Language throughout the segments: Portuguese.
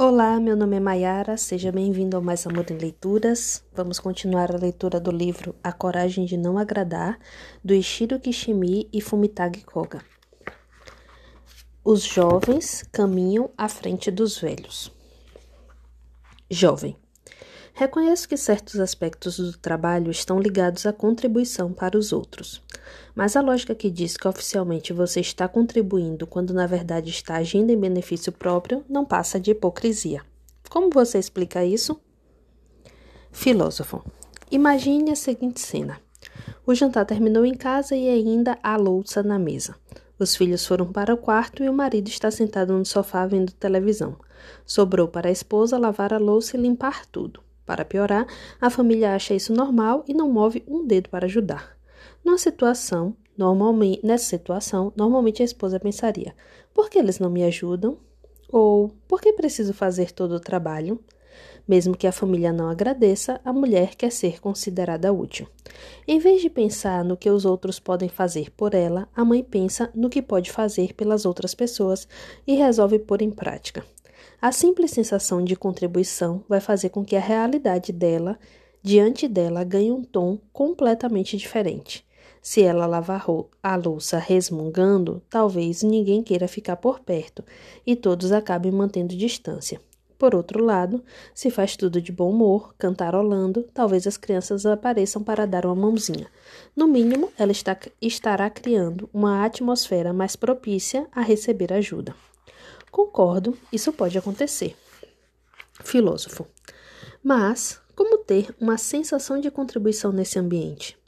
Olá, meu nome é Mayara, seja bem-vindo ao Mais Amor em Leituras. Vamos continuar a leitura do livro A Coragem de Não Agradar, do Ishiro Kishimi e Fumitagi Koga. Os jovens caminham à frente dos velhos. Jovem. Reconheço que certos aspectos do trabalho estão ligados à contribuição para os outros. Mas a lógica que diz que oficialmente você está contribuindo quando na verdade está agindo em benefício próprio não passa de hipocrisia. Como você explica isso? Filósofo. Imagine a seguinte cena. O jantar terminou em casa e ainda há louça na mesa. Os filhos foram para o quarto e o marido está sentado no sofá vendo televisão. Sobrou para a esposa lavar a louça e limpar tudo. Para piorar, a família acha isso normal e não move um dedo para ajudar. Numa situação, normalmente, nessa situação, normalmente a esposa pensaria: por que eles não me ajudam? Ou por que preciso fazer todo o trabalho? Mesmo que a família não agradeça, a mulher quer ser considerada útil. Em vez de pensar no que os outros podem fazer por ela, a mãe pensa no que pode fazer pelas outras pessoas e resolve pôr em prática. A simples sensação de contribuição vai fazer com que a realidade dela, diante dela, ganhe um tom completamente diferente. Se ela lavar a louça resmungando, talvez ninguém queira ficar por perto e todos acabem mantendo distância. Por outro lado, se faz tudo de bom humor, cantarolando, talvez as crianças apareçam para dar uma mãozinha. No mínimo, ela está, estará criando uma atmosfera mais propícia a receber ajuda. Concordo, isso pode acontecer. Filósofo. Mas como ter uma sensação de contribuição nesse ambiente?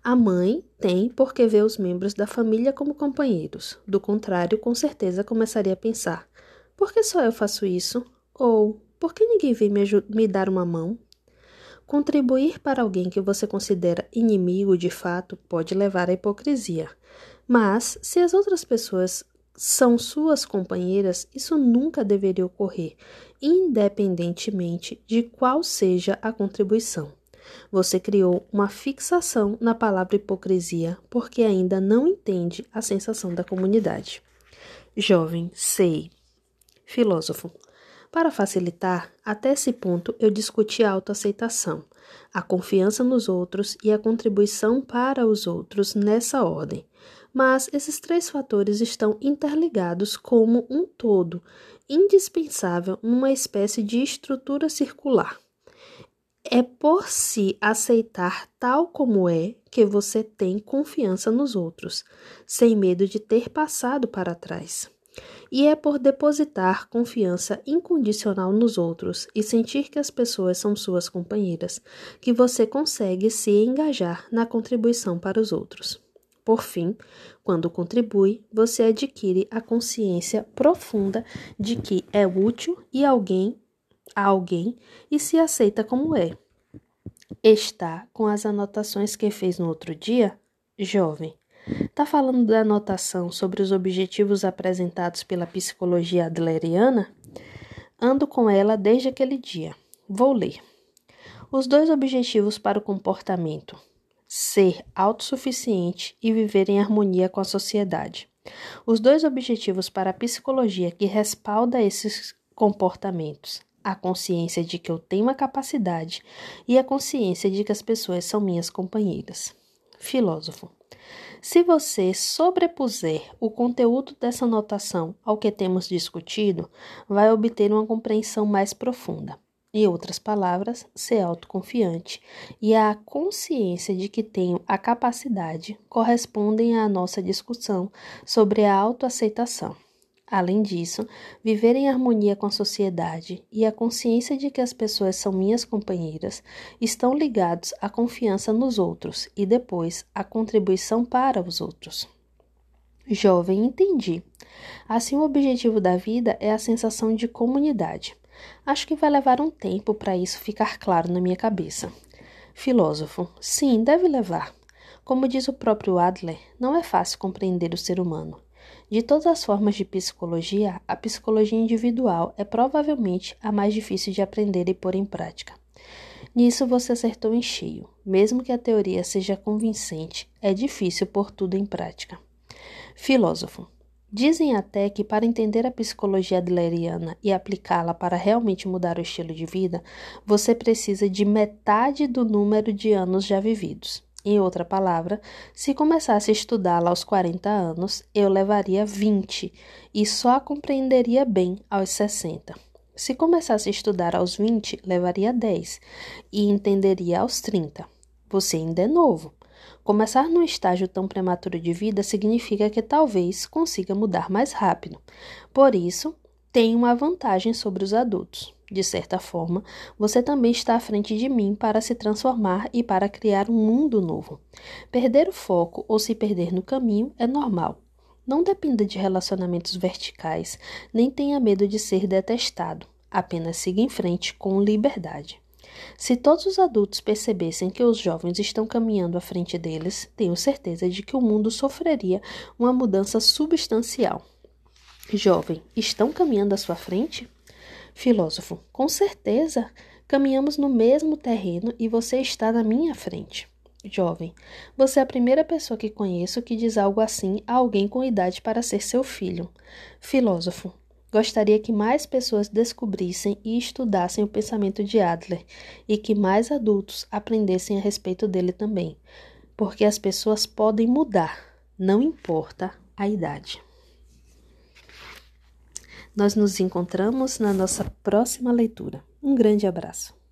A mãe tem porque vê os membros da família como companheiros. Do contrário, com certeza começaria a pensar: por que só eu faço isso? Ou por que ninguém vem me, me dar uma mão? Contribuir para alguém que você considera inimigo de fato pode levar à hipocrisia. Mas, se as outras pessoas são suas companheiras, isso nunca deveria ocorrer, independentemente de qual seja a contribuição. Você criou uma fixação na palavra hipocrisia porque ainda não entende a sensação da comunidade. Jovem, sei. Filósofo. Para facilitar, até esse ponto eu discuti a autoaceitação, a confiança nos outros e a contribuição para os outros nessa ordem. Mas esses três fatores estão interligados como um todo, indispensável numa espécie de estrutura circular. É por se aceitar tal como é que você tem confiança nos outros, sem medo de ter passado para trás. E é por depositar confiança incondicional nos outros e sentir que as pessoas são suas companheiras que você consegue se engajar na contribuição para os outros. Por fim, quando contribui, você adquire a consciência profunda de que é útil e alguém a alguém e se aceita como é. Está com as anotações que fez no outro dia? Jovem. Está falando da anotação sobre os objetivos apresentados pela psicologia adleriana? Ando com ela desde aquele dia. Vou ler. Os dois objetivos para o comportamento ser autossuficiente e viver em harmonia com a sociedade. Os dois objetivos para a psicologia que respalda esses comportamentos: a consciência de que eu tenho uma capacidade e a consciência de que as pessoas são minhas companheiras. Filósofo. Se você sobrepuser o conteúdo dessa anotação ao que temos discutido, vai obter uma compreensão mais profunda. Em outras palavras, ser autoconfiante e a consciência de que tenho a capacidade correspondem à nossa discussão sobre a autoaceitação. Além disso, viver em harmonia com a sociedade e a consciência de que as pessoas são minhas companheiras estão ligados à confiança nos outros e depois à contribuição para os outros. Jovem, entendi. Assim, o objetivo da vida é a sensação de comunidade. Acho que vai levar um tempo para isso ficar claro na minha cabeça. Filósofo, sim, deve levar. Como diz o próprio Adler, não é fácil compreender o ser humano. De todas as formas de psicologia, a psicologia individual é provavelmente a mais difícil de aprender e pôr em prática. Nisso você acertou em cheio. Mesmo que a teoria seja convincente, é difícil pôr tudo em prática. Filósofo, Dizem até que para entender a psicologia adleriana e aplicá-la para realmente mudar o estilo de vida, você precisa de metade do número de anos já vividos. Em outra palavra, se começasse a estudá-la aos 40 anos, eu levaria 20 e só a compreenderia bem aos 60. Se começasse a estudar aos 20, levaria 10 e entenderia aos 30. Você ainda é novo. Começar num estágio tão prematuro de vida significa que talvez consiga mudar mais rápido. Por isso, tem uma vantagem sobre os adultos. De certa forma, você também está à frente de mim para se transformar e para criar um mundo novo. Perder o foco ou se perder no caminho é normal. Não dependa de relacionamentos verticais, nem tenha medo de ser detestado. Apenas siga em frente com liberdade. Se todos os adultos percebessem que os jovens estão caminhando à frente deles, tenho certeza de que o mundo sofreria uma mudança substancial. Jovem, estão caminhando à sua frente? Filósofo, com certeza. Caminhamos no mesmo terreno e você está na minha frente. Jovem, você é a primeira pessoa que conheço que diz algo assim a alguém com idade para ser seu filho. Filósofo, Gostaria que mais pessoas descobrissem e estudassem o pensamento de Adler e que mais adultos aprendessem a respeito dele também, porque as pessoas podem mudar, não importa a idade. Nós nos encontramos na nossa próxima leitura. Um grande abraço.